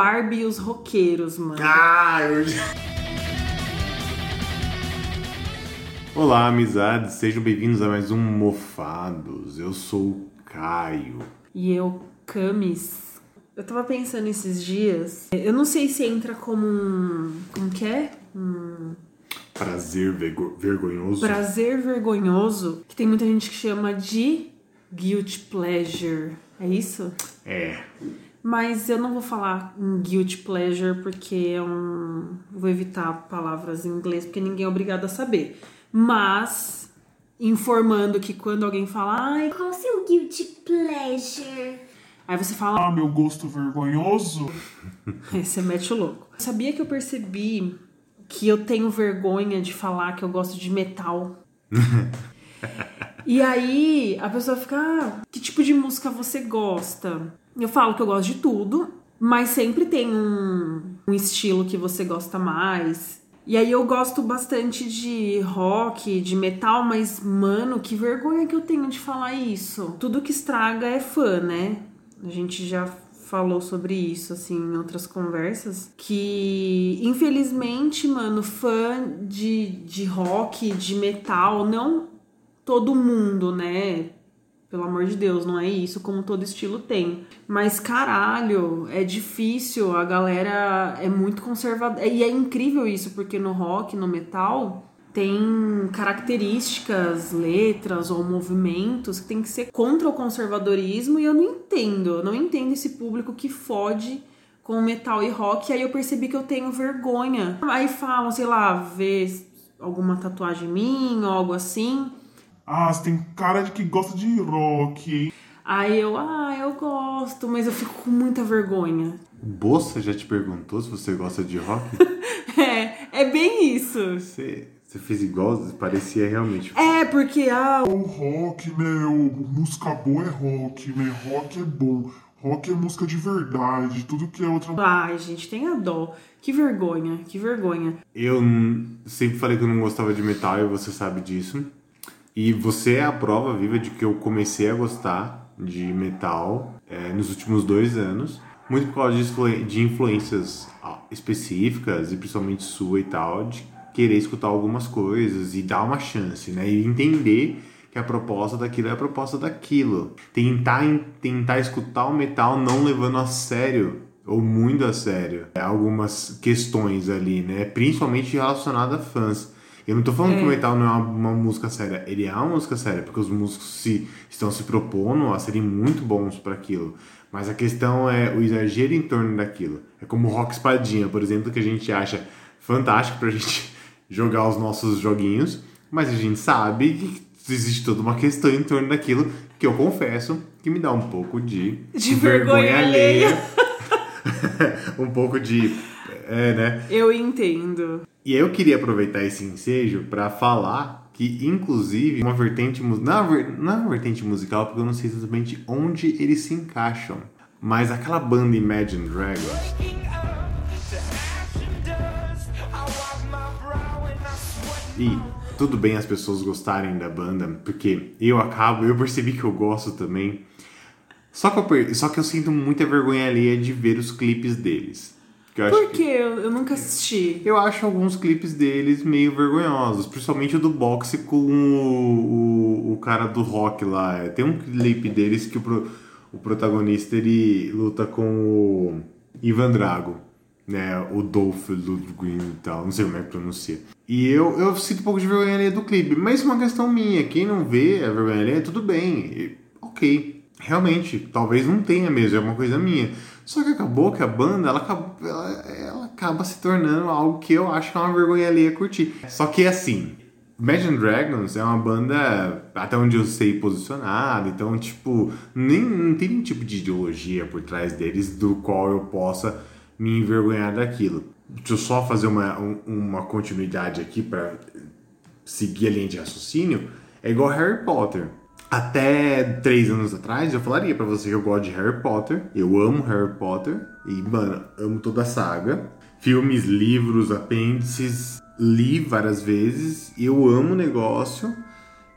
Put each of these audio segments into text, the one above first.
Barbie e os roqueiros, mano. Ah, eu... Olá, amizades, sejam bem-vindos a mais um Mofados. Eu sou o Caio. E eu, Camis. Eu tava pensando esses dias. Eu não sei se entra como um. Como que é? Um Prazer vergo- vergonhoso. prazer vergonhoso. Que tem muita gente que chama de guilty pleasure. É isso? É. Mas eu não vou falar um guilty pleasure porque é um. Vou evitar palavras em inglês porque ninguém é obrigado a saber. Mas informando que quando alguém fala, ai, Qual o seu guilty pleasure? aí você fala, Ah, meu gosto vergonhoso. aí você mete o louco. Sabia que eu percebi que eu tenho vergonha de falar que eu gosto de metal? e aí a pessoa fica, ah, que tipo de música você gosta? Eu falo que eu gosto de tudo, mas sempre tem um, um estilo que você gosta mais. E aí eu gosto bastante de rock, de metal, mas mano, que vergonha que eu tenho de falar isso. Tudo que estraga é fã, né? A gente já falou sobre isso assim em outras conversas que infelizmente, mano, fã de, de rock, de metal, não todo mundo, né? Pelo amor de Deus, não é isso, como todo estilo tem. Mas caralho, é difícil, a galera é muito conservadora. E é incrível isso, porque no rock, no metal, tem características, letras ou movimentos que tem que ser contra o conservadorismo e eu não entendo. Eu não entendo esse público que fode com metal e rock. E aí eu percebi que eu tenho vergonha. Aí falam, sei lá, ver alguma tatuagem minha ou algo assim. Ah, você tem cara de que gosta de rock, hein? Aí eu, ah, eu gosto, mas eu fico com muita vergonha. O Bossa já te perguntou se você gosta de rock? É, é bem isso. você, você fez igual, parecia realmente. É, porque, ah, O rock, meu, música boa é rock, meu, rock é bom. Rock é música de verdade, tudo que é outra. ai, gente, tem a dó. Que vergonha, que vergonha. Eu sempre falei que eu não gostava de metal e você sabe disso. E você é a prova viva de que eu comecei a gostar de metal é, nos últimos dois anos. Muito por causa de, influ- de influências específicas e principalmente sua e tal, de querer escutar algumas coisas e dar uma chance, né? E entender que a proposta daquilo é a proposta daquilo. Tentar, en- tentar escutar o metal não levando a sério ou muito a sério é, algumas questões ali, né? Principalmente relacionadas a fãs. Eu não tô falando que o metal não é uma, uma música séria, ele é uma música séria, porque os músicos se, estão se propondo a serem muito bons para aquilo. Mas a questão é o exagero em torno daquilo. É como o rock espadinha, por exemplo, que a gente acha fantástico pra gente jogar os nossos joguinhos, mas a gente sabe que existe toda uma questão em torno daquilo que eu confesso que me dá um pouco de, De vergonha alheia. um pouco de. É, né? Eu entendo. E aí eu queria aproveitar esse ensejo para falar que, inclusive, uma vertente é uma vertente musical, porque eu não sei exatamente onde eles se encaixam. Mas aquela banda Imagine Dragons, E tudo bem as pessoas gostarem da banda, porque eu acabo, eu percebi que eu gosto também. Só que eu, só que eu sinto muita vergonha alheia de ver os clipes deles. Eu Por que-? Eu, eu nunca assisti. eu acho alguns clipes deles meio vergonhosos, principalmente o do boxe com o, o, o cara do rock lá. Tem um clipe deles que o, pro- o protagonista ele luta com o Ivan Drago, né? O Dolph Lundgren e tal, não sei como é que pronuncia. E eu, eu sinto um pouco de vergonha alheia do clipe, mas isso é uma questão minha. Quem não vê a vergonha alheia, tudo bem, ok. Realmente, talvez não tenha mesmo, é uma coisa minha. Só que acabou que a banda, ela, ela, ela acaba se tornando algo que eu acho que é uma vergonha alheia curtir. Só que assim, Imagine Dragons é uma banda, até onde eu sei, posicionada, então, tipo, nem, não tem nenhum tipo de ideologia por trás deles do qual eu possa me envergonhar daquilo. Deixa eu só fazer uma, um- uma continuidade aqui para seguir a linha de raciocínio. É igual Harry Potter. Até três anos atrás eu falaria pra você que eu gosto de Harry Potter. Eu amo Harry Potter. E, mano, amo toda a saga. Filmes, livros, apêndices. Li várias vezes. Eu amo o negócio.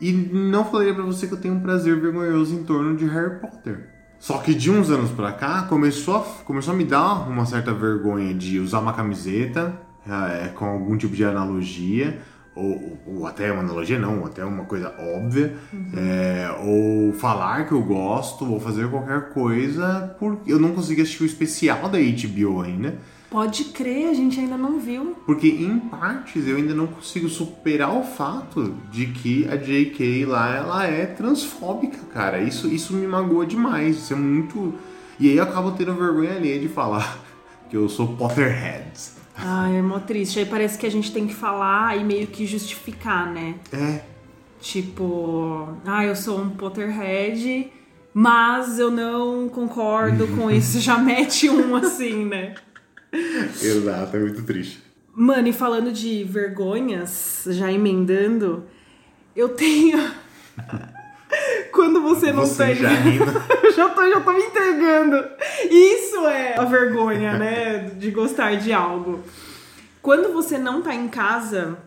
E não falaria pra você que eu tenho um prazer vergonhoso em torno de Harry Potter. Só que de uns anos pra cá começou a, começou a me dar uma certa vergonha de usar uma camiseta é, com algum tipo de analogia, ou, ou até uma analogia não, até uma coisa óbvia, é, ou falar que eu gosto, ou fazer qualquer coisa, porque eu não consegui assistir o especial da HBO ainda. Pode crer, a gente ainda não viu. Porque em partes eu ainda não consigo superar o fato de que a JK lá ela é transfóbica, cara. Isso, isso me magoa demais. Isso é muito. E aí eu acabo tendo vergonha ali de falar que eu sou Potterhead. Ai, é mó triste. Aí parece que a gente tem que falar e meio que justificar, né? É. Tipo, ah, eu sou um Potterhead, mas eu não concordo com isso. Já mete um assim, né? Exato, é muito triste. Mano, e falando de vergonhas, já emendando, eu tenho. Quando você não Você tem. já já tô, já tô me entregando. Isso é a vergonha, né? De gostar de algo. Quando você não tá em casa,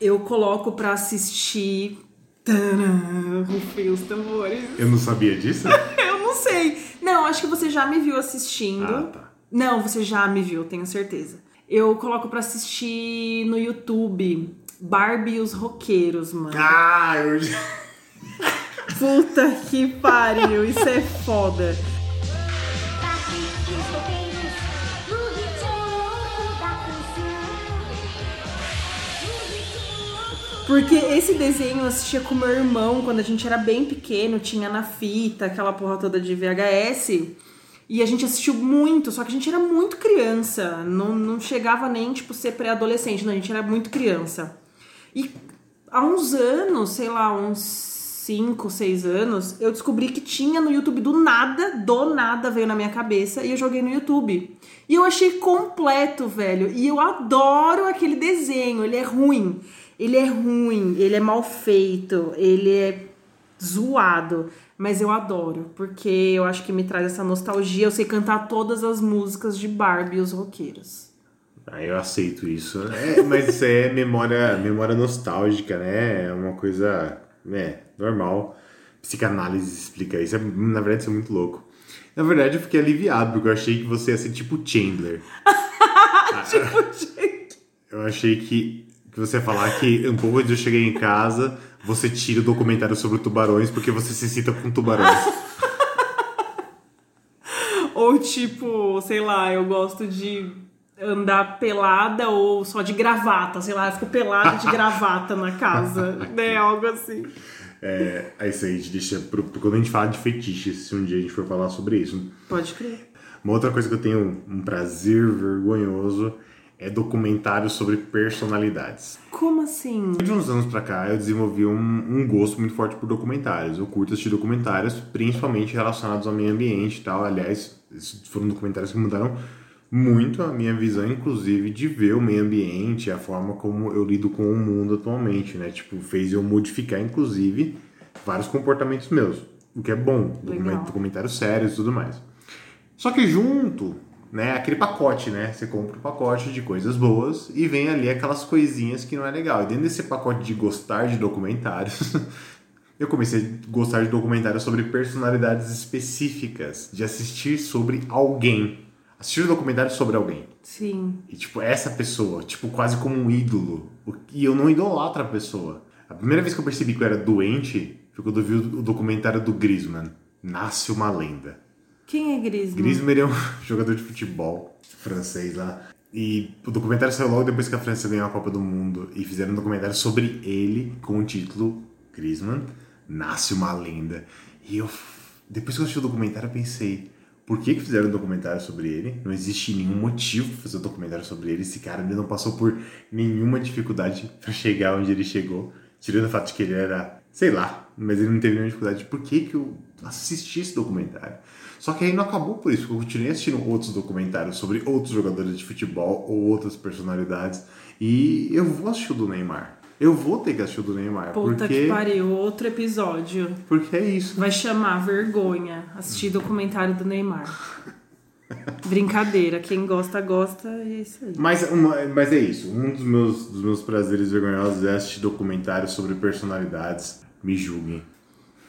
eu coloco pra assistir. Tadã, Rufei os tambores. Eu não sabia disso? Eu não sei. Não, acho que você já me viu assistindo. Ah, tá. Não, você já me viu, tenho certeza. Eu coloco pra assistir no YouTube Barbie e os Roqueiros, mano. Ah, eu Puta que pariu, isso é foda. Porque esse desenho eu assistia com meu irmão quando a gente era bem pequeno, tinha na fita, aquela porra toda de VHS. E a gente assistiu muito, só que a gente era muito criança. Não, não chegava nem, tipo, ser pré-adolescente, não, a gente era muito criança. E há uns anos, sei lá, uns 5, 6 anos, eu descobri que tinha no YouTube do nada, do nada veio na minha cabeça e eu joguei no YouTube. E eu achei completo, velho. E eu adoro aquele desenho. Ele é ruim. Ele é ruim, ele é mal feito, ele é zoado. Mas eu adoro, porque eu acho que me traz essa nostalgia. Eu sei cantar todas as músicas de Barbie e os roqueiros. Ah, eu aceito isso. É, mas isso é memória, memória nostálgica, né? É uma coisa é, normal. Psicanálise explica isso. É, na verdade, isso é muito louco. Na verdade, eu fiquei aliviado, porque eu achei que você ia ser tipo Chandler. tipo, gente. Eu achei que, que você ia falar que um pouco antes de eu chegar em casa, você tira o documentário sobre tubarões porque você se cita com tubarões. Ou tipo, sei lá, eu gosto de andar pelada ou só de gravata, sei lá, eu fico pelada de gravata na casa, né? Algo assim. É, é isso aí, a gente deixa pro, quando a gente fala de fetiches, se um dia a gente for falar sobre isso. Pode crer. Uma outra coisa que eu tenho um prazer vergonhoso é documentários sobre personalidades. Como assim? De uns anos pra cá, eu desenvolvi um, um gosto muito forte por documentários. Eu curto assistir documentários, principalmente relacionados ao meio ambiente e tal. Aliás, foram documentários que mudaram muito a minha visão, inclusive, de ver o meio ambiente, a forma como eu lido com o mundo atualmente, né? Tipo, fez eu modificar, inclusive, vários comportamentos meus. O que é bom, Legal. documentários sérios e tudo mais. Só que junto, né, aquele pacote, né? Você compra um pacote de coisas boas e vem ali aquelas coisinhas que não é legal. E dentro desse pacote de gostar de documentários, eu comecei a gostar de documentários sobre personalidades específicas, de assistir sobre alguém. Assistir um documentário sobre alguém. Sim. E, tipo, essa pessoa, tipo, quase como um ídolo. E eu não idolatro a pessoa. A primeira vez que eu percebi que eu era doente foi quando eu vi o documentário do Griezmann. Nasce uma lenda. Quem é Griezmann? Griezmann é um jogador de futebol francês lá. E o documentário saiu logo depois que a França ganhou a Copa do Mundo. E fizeram um documentário sobre ele com o título Griezmann, Nasce uma Lenda. E eu, depois que eu assisti o documentário, eu pensei... Por que, que fizeram um documentário sobre ele? Não existe nenhum motivo para fazer um documentário sobre ele. Esse cara ele não passou por nenhuma dificuldade para chegar onde ele chegou. Tirando o fato de que ele era, sei lá, mas ele não teve nenhuma dificuldade. Por que, que eu assisti esse documentário? Só que aí não acabou por isso, eu continuei assistindo outros documentários sobre outros jogadores de futebol ou outras personalidades. E eu vou assistir o do Neymar. Eu vou ter que assistir o do Neymar. Puta porque, que pariu, outro episódio. porque é isso. Vai chamar vergonha assistir documentário do Neymar. Brincadeira, quem gosta, gosta, e é isso aí. Mas, uma- mas é isso. Um dos meus, dos meus prazeres vergonhosos é assistir documentários sobre personalidades. Me julguem.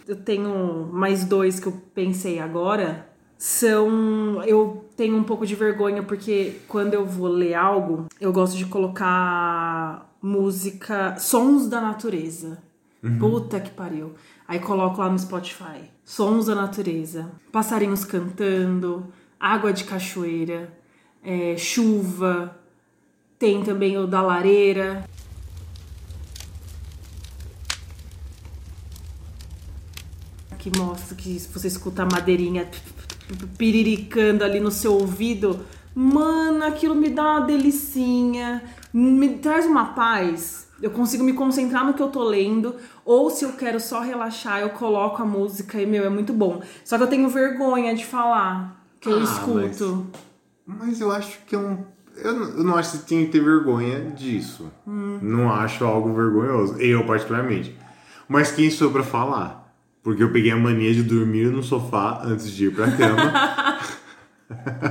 eu tenho mais dois que eu pensei agora. São. Eu tenho um pouco de vergonha porque quando eu vou ler algo, eu gosto de colocar música. sons da natureza. Puta que pariu. Aí coloco lá no Spotify. Sons da natureza. Passarinhos cantando. Água de cachoeira. é, chuva. Tem também o da lareira. que mostra que se você escuta a madeirinha piriricando ali no seu ouvido, mano, aquilo me dá uma delicinha, me traz uma paz. Eu consigo me concentrar no que eu tô lendo, ou se eu quero só relaxar, eu coloco a música e, meu, é muito bom. Só que eu tenho vergonha de falar que eu Ah, escuto. Mas eu acho que é um. Eu não, eu não acho que você tinha que ter vergonha disso. Hum. Não acho algo vergonhoso. Eu, particularmente. Mas quem sou pra falar? Porque eu peguei a mania de dormir no sofá antes de ir pra cama.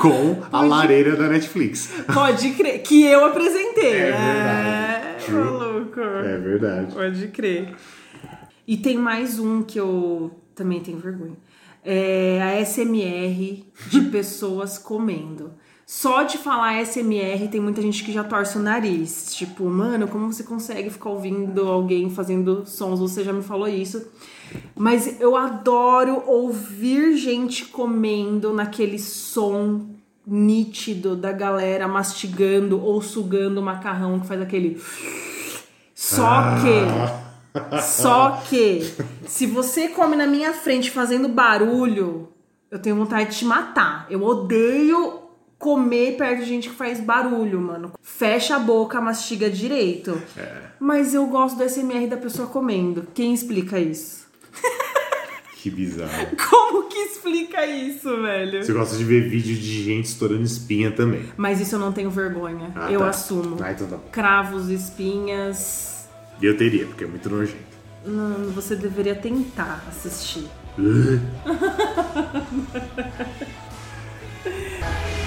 com a lareira da Netflix. Pode crer, que eu apresentei. É É, verdade. True. maluco. É verdade. Pode crer. E tem mais um que eu também tenho vergonha. É a SMR de pessoas comendo. Só de falar SMR tem muita gente que já torce o nariz. Tipo, mano, como você consegue ficar ouvindo alguém fazendo sons? Você já me falou isso. Mas eu adoro ouvir gente comendo naquele som nítido da galera mastigando ou sugando o macarrão que faz aquele. Só que. Só que. Se você come na minha frente fazendo barulho, eu tenho vontade de te matar. Eu odeio comer perto de gente que faz barulho, mano. Fecha a boca, mastiga direito. Mas eu gosto do SMR da pessoa comendo. Quem explica isso? Que bizarro. Como que explica isso, velho? Você gosta de ver vídeo de gente estourando espinha também. Mas isso eu não tenho vergonha. Ah, eu tá. assumo. Ah, então tá bom. Cravos, espinhas. Eu teria, porque é muito nojento. Não, você deveria tentar assistir.